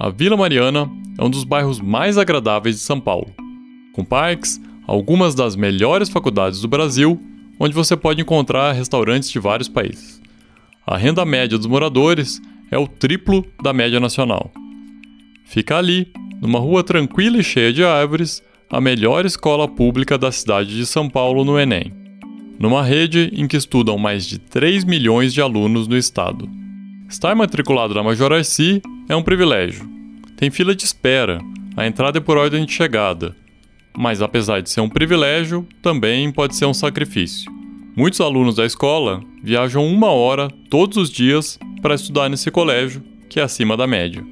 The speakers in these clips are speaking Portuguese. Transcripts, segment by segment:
a Vila Mariana é um dos bairros mais agradáveis de São Paulo, com parques, algumas das melhores faculdades do Brasil, onde você pode encontrar restaurantes de vários países. A renda média dos moradores é o triplo da média nacional. Fica ali, numa rua tranquila e cheia de árvores, a melhor escola pública da cidade de São Paulo no Enem, numa rede em que estudam mais de 3 milhões de alunos no estado. Estar matriculado na Major Arci é um privilégio. Tem fila de espera, a entrada é por ordem de chegada. Mas apesar de ser um privilégio, também pode ser um sacrifício. Muitos alunos da escola viajam uma hora todos os dias para estudar nesse colégio, que é acima da média.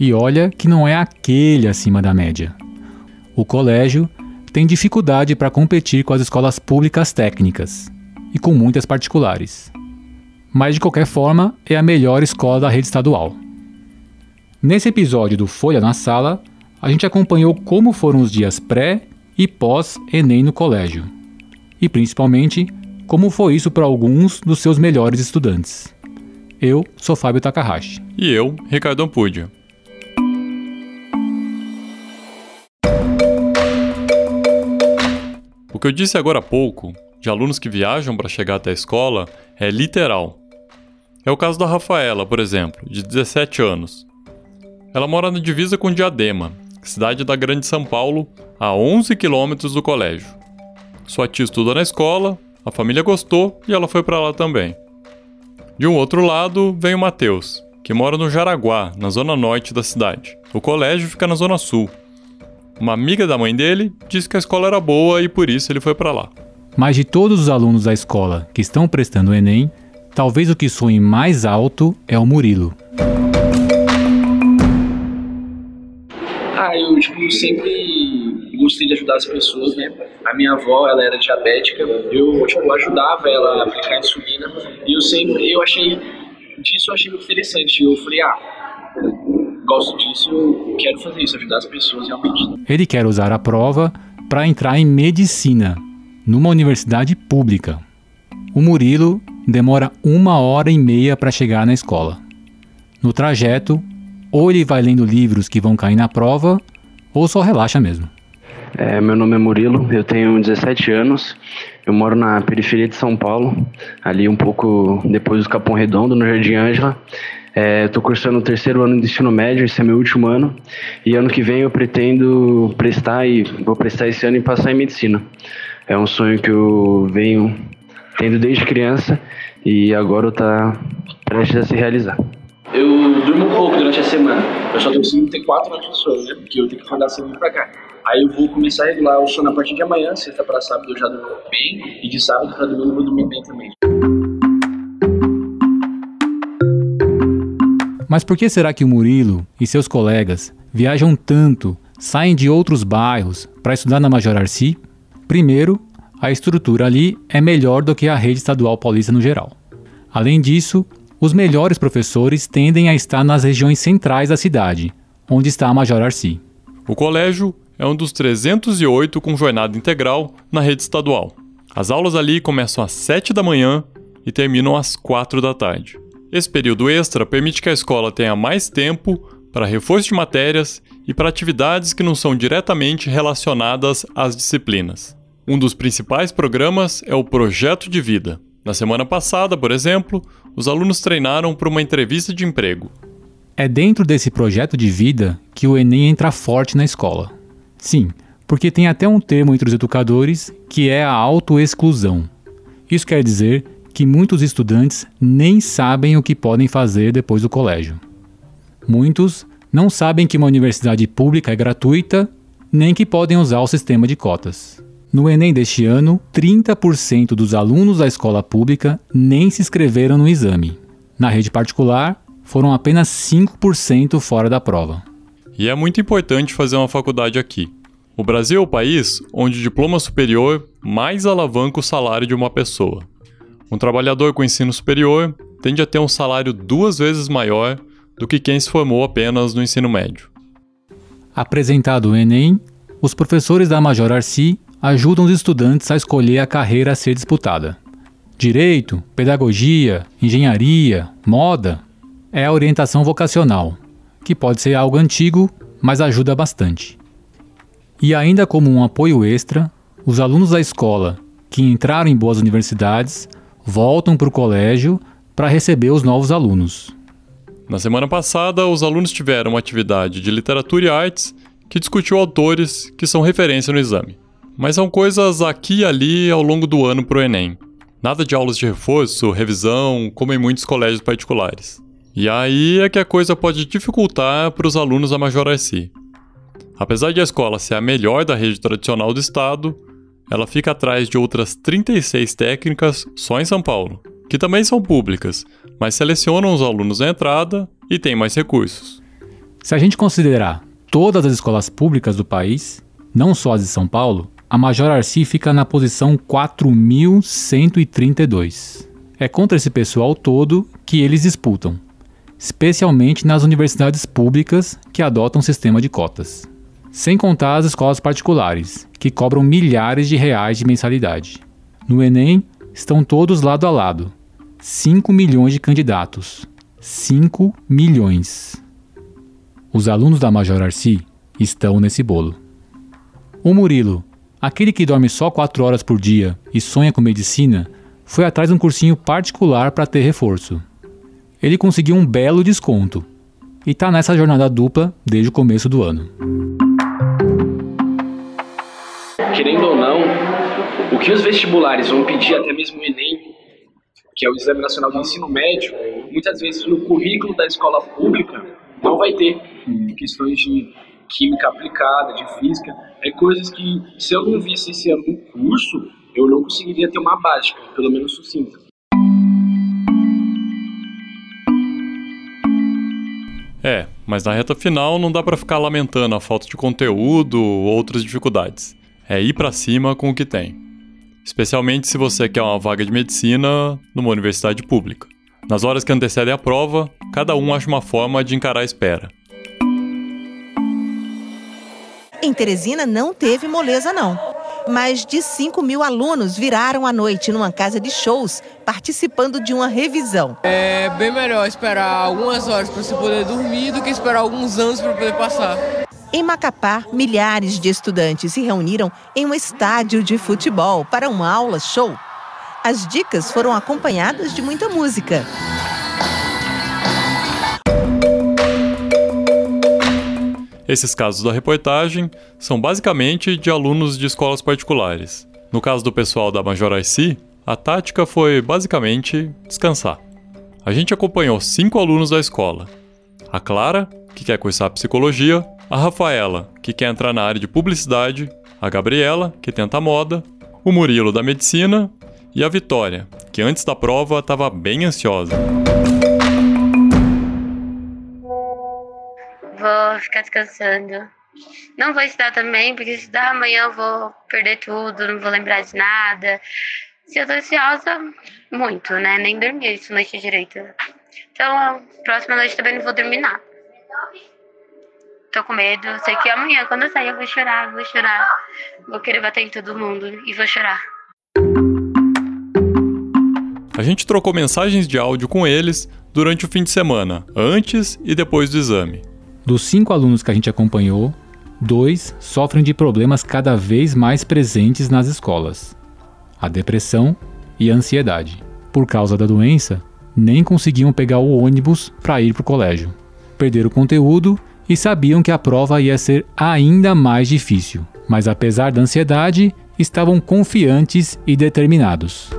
E olha que não é aquele acima da média. O colégio tem dificuldade para competir com as escolas públicas técnicas e com muitas particulares mas de qualquer forma é a melhor escola da rede estadual. Nesse episódio do Folha na Sala, a gente acompanhou como foram os dias pré e pós-Enem no colégio. E principalmente, como foi isso para alguns dos seus melhores estudantes. Eu sou Fábio Takahashi. E eu, Ricardo Ampudia. O que eu disse agora há pouco, de alunos que viajam para chegar até a escola, é literal. É o caso da Rafaela, por exemplo, de 17 anos. Ela mora na divisa com Diadema, cidade da Grande São Paulo, a 11 quilômetros do colégio. Sua tia estuda na escola, a família gostou e ela foi para lá também. De um outro lado, vem o Matheus, que mora no Jaraguá, na zona norte da cidade. O colégio fica na zona sul. Uma amiga da mãe dele disse que a escola era boa e por isso ele foi para lá. Mas de todos os alunos da escola que estão prestando o Enem, Talvez o que soe mais alto é o Murilo. Ah, eu tipo, sempre gostei de ajudar as pessoas, né? A minha avó, ela era diabética, eu tipo, ajudava ela a aplicar insulina e eu sempre, eu achei, disso eu achei interessante. Eu falei, ah, gosto disso, eu quero fazer isso, ajudar as pessoas realmente. Ele quer usar a prova para entrar em medicina, numa universidade pública. O Murilo demora uma hora e meia para chegar na escola. No trajeto, ou ele vai lendo livros que vão cair na prova, ou só relaxa mesmo. É, meu nome é Murilo, eu tenho 17 anos, eu moro na periferia de São Paulo, ali um pouco depois do Capão Redondo, no Jardim Ângela. Estou é, cursando o terceiro ano de ensino médio, esse é meu último ano, e ano que vem eu pretendo prestar e vou prestar esse ano e passar em medicina. É um sonho que eu venho tendo desde criança e agora está prestes a se realizar. Eu durmo um pouco durante a semana. Eu só consigo ter quatro horas de sono, né? Porque eu tenho que acordar cedo pra cá. Aí eu vou começar a regular o sono a partir de amanhã, sexta para sábado eu já durmo bem, e de sábado para domingo eu vou dormir bem também. Mas por que será que o Murilo e seus colegas viajam tanto, saem de outros bairros para estudar na Major Arci? Primeiro, a estrutura ali é melhor do que a rede estadual paulista no geral. Além disso, os melhores professores tendem a estar nas regiões centrais da cidade, onde está a Major Arci. O colégio é um dos 308 com jornada integral na rede estadual. As aulas ali começam às 7 da manhã e terminam às 4 da tarde. Esse período extra permite que a escola tenha mais tempo para reforço de matérias e para atividades que não são diretamente relacionadas às disciplinas. Um dos principais programas é o Projeto de Vida. Na semana passada, por exemplo, os alunos treinaram para uma entrevista de emprego. É dentro desse projeto de vida que o Enem entra forte na escola. Sim, porque tem até um termo entre os educadores que é a autoexclusão. Isso quer dizer que muitos estudantes nem sabem o que podem fazer depois do colégio. Muitos não sabem que uma universidade pública é gratuita, nem que podem usar o sistema de cotas. No Enem deste ano, 30% dos alunos da escola pública nem se inscreveram no exame. Na rede particular, foram apenas 5% fora da prova. E é muito importante fazer uma faculdade aqui. O Brasil é o país onde o diploma superior mais alavanca o salário de uma pessoa. Um trabalhador com ensino superior tende a ter um salário duas vezes maior do que quem se formou apenas no ensino médio. Apresentado o Enem, os professores da Major Arci ajudam os estudantes a escolher a carreira a ser disputada. Direito, pedagogia, engenharia, moda é a orientação vocacional. que pode ser algo antigo, mas ajuda bastante. E ainda como um apoio extra, os alunos da escola que entraram em boas universidades voltam para o colégio para receber os novos alunos. Na semana passada, os alunos tiveram uma atividade de literatura e artes que discutiu autores que são referência no exame. Mas são coisas aqui e ali ao longo do ano para o Enem. Nada de aulas de reforço, revisão, como em muitos colégios particulares. E aí é que a coisa pode dificultar para os alunos da Major Arci. Apesar de a escola ser a melhor da rede tradicional do estado, ela fica atrás de outras 36 técnicas só em São Paulo, que também são públicas, mas selecionam os alunos na entrada e têm mais recursos. Se a gente considerar todas as escolas públicas do país, não só as de São Paulo, a Major Arci fica na posição 4132. É contra esse pessoal todo que eles disputam, especialmente nas universidades públicas que adotam sistema de cotas. Sem contar as escolas particulares, que cobram milhares de reais de mensalidade. No Enem, estão todos lado a lado. 5 milhões de candidatos. 5 milhões. Os alunos da Major Arci estão nesse bolo. O Murilo, aquele que dorme só 4 horas por dia e sonha com medicina, foi atrás de um cursinho particular para ter reforço. Ele conseguiu um belo desconto e está nessa jornada dupla desde o começo do ano. Querendo ou não, o que os vestibulares vão pedir, até mesmo o Enem, que é o Exame Nacional de Ensino Médio, muitas vezes no currículo da escola pública não vai ter questões de química aplicada, de física, é coisas que se eu não visse esse ano no curso, eu não conseguiria ter uma básica, pelo menos sucinta. É, mas na reta final não dá para ficar lamentando a falta de conteúdo ou outras dificuldades. É ir para cima com o que tem. Especialmente se você quer uma vaga de medicina numa universidade pública. Nas horas que antecedem a prova, cada um acha uma forma de encarar a espera. Em Teresina não teve moleza, não. Mais de 5 mil alunos viraram a noite numa casa de shows, participando de uma revisão. É bem melhor esperar algumas horas para você poder dormir do que esperar alguns anos para poder passar. Em Macapá, milhares de estudantes se reuniram em um estádio de futebol para uma aula show. As dicas foram acompanhadas de muita música. Esses casos da reportagem são basicamente de alunos de escolas particulares. No caso do pessoal da Major IC, a tática foi basicamente descansar. A gente acompanhou cinco alunos da escola: a Clara, que quer cursar psicologia, a Rafaela, que quer entrar na área de publicidade, a Gabriela, que tenta moda, o Murilo da medicina e a Vitória, que antes da prova estava bem ansiosa. Vou ficar descansando. Não vou estudar também, porque estudar amanhã eu vou perder tudo, não vou lembrar de nada. Se eu tô ansiosa, muito, né? Nem dormi essa noite direito. Então, próxima noite também não vou dormir nada. Tô com medo. Sei que amanhã, quando eu sair, eu vou chorar, vou chorar. Vou querer bater em todo mundo e vou chorar. A gente trocou mensagens de áudio com eles durante o fim de semana, antes e depois do exame. Dos cinco alunos que a gente acompanhou, dois sofrem de problemas cada vez mais presentes nas escolas: a depressão e a ansiedade. Por causa da doença, nem conseguiam pegar o ônibus para ir para o colégio. Perderam o conteúdo e sabiam que a prova ia ser ainda mais difícil, mas apesar da ansiedade, estavam confiantes e determinados.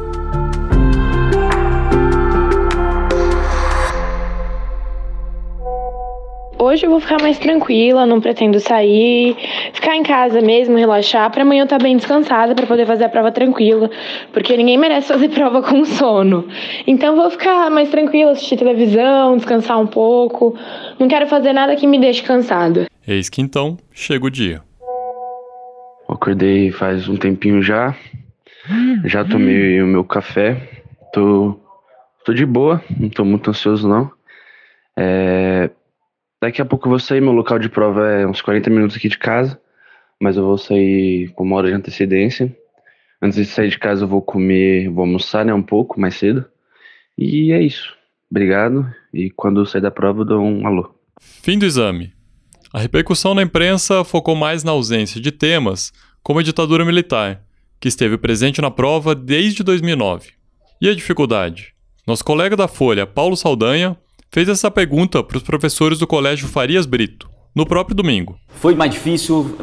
Hoje eu vou ficar mais tranquila, não pretendo sair, ficar em casa mesmo, relaxar, para amanhã eu estar tá bem descansada para poder fazer a prova tranquila, porque ninguém merece fazer prova com sono. Então vou ficar mais tranquila, assistir televisão, descansar um pouco. Não quero fazer nada que me deixe cansada. Eis que então chega o dia. Acordei faz um tempinho já. Já tomei o meu café. Tô, tô de boa, não tô muito ansioso não. É, Daqui a pouco eu vou sair, meu local de prova é uns 40 minutos aqui de casa, mas eu vou sair com uma hora de antecedência. Antes de sair de casa eu vou comer, vou almoçar, né, um pouco mais cedo. E é isso. Obrigado. E quando eu sair da prova eu dou um alô. Fim do exame. A repercussão na imprensa focou mais na ausência de temas como a ditadura militar, que esteve presente na prova desde 2009. E a dificuldade? Nosso colega da Folha, Paulo Saldanha, fez essa pergunta para os professores do Colégio Farias Brito, no próprio domingo. Foi mais difícil?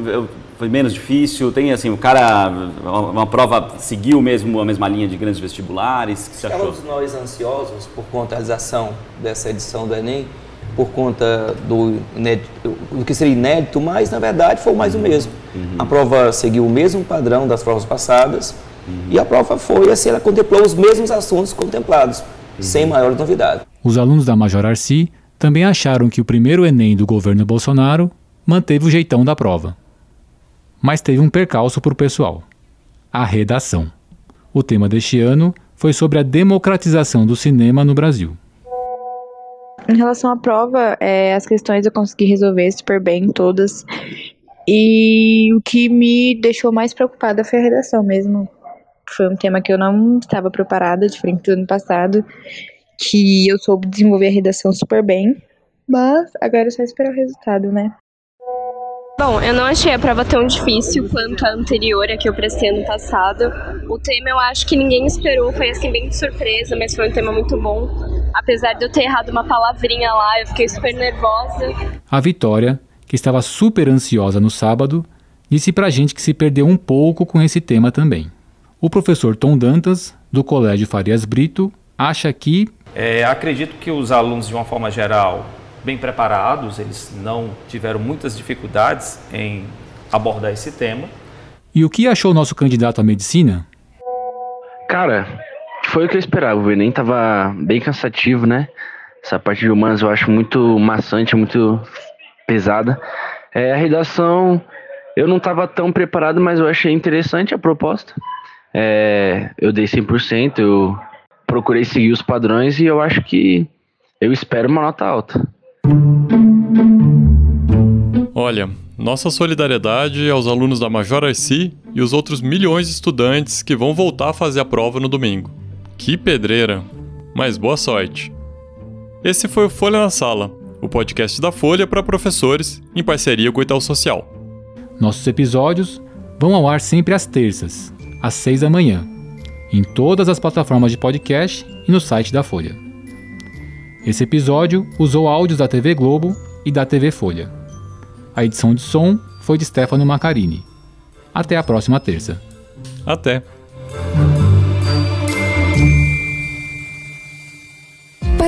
Foi menos difícil? Tem assim, o cara, uma prova seguiu mesmo a mesma linha de grandes vestibulares? Que você achou? Todos nós ansiosos por conta da realização dessa edição do Enem, por conta do, do que seria inédito, mas na verdade foi mais o mesmo. Uhum. A prova seguiu o mesmo padrão das provas passadas uhum. e a prova foi assim, ela contemplou os mesmos assuntos contemplados, uhum. sem maior novidade. Os alunos da Major Arci também acharam que o primeiro Enem do governo Bolsonaro manteve o jeitão da prova. Mas teve um percalço para o pessoal: a redação. O tema deste ano foi sobre a democratização do cinema no Brasil. Em relação à prova, é, as questões eu consegui resolver super bem, todas. E o que me deixou mais preocupada foi a redação mesmo. Foi um tema que eu não estava preparada, diferente do ano passado que eu soube desenvolver a redação super bem, mas agora é só esperar o resultado, né? Bom, eu não achei a prova tão difícil quanto a anterior, a que eu prestei ano passado. O tema eu acho que ninguém esperou, foi assim bem de surpresa, mas foi um tema muito bom. Apesar de eu ter errado uma palavrinha lá, eu fiquei super nervosa. A Vitória, que estava super ansiosa no sábado, disse pra gente que se perdeu um pouco com esse tema também. O professor Tom Dantas, do Colégio Farias Brito, acha que é, acredito que os alunos, de uma forma geral, bem preparados, eles não tiveram muitas dificuldades em abordar esse tema. E o que achou o nosso candidato à medicina? Cara, foi o que eu esperava. O Enem tava bem cansativo, né? Essa parte de humanas eu acho muito maçante, muito pesada. É, a redação, eu não estava tão preparado, mas eu achei interessante a proposta. É, eu dei 100%, eu procurei seguir os padrões e eu acho que eu espero uma nota alta. Olha, nossa solidariedade aos alunos da Major IC e os outros milhões de estudantes que vão voltar a fazer a prova no domingo. Que pedreira! Mas boa sorte! Esse foi o Folha na Sala, o podcast da Folha para professores em parceria com o Itaú Social. Nossos episódios vão ao ar sempre às terças, às seis da manhã em todas as plataformas de podcast e no site da Folha. Esse episódio usou áudios da TV Globo e da TV Folha. A edição de som foi de Stefano Macarini. Até a próxima terça. Até!